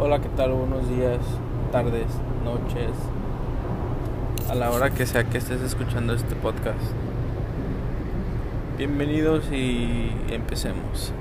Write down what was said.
Hola, ¿qué tal? Buenos días, tardes, noches, a la hora que sea que estés escuchando este podcast. Bienvenidos y empecemos.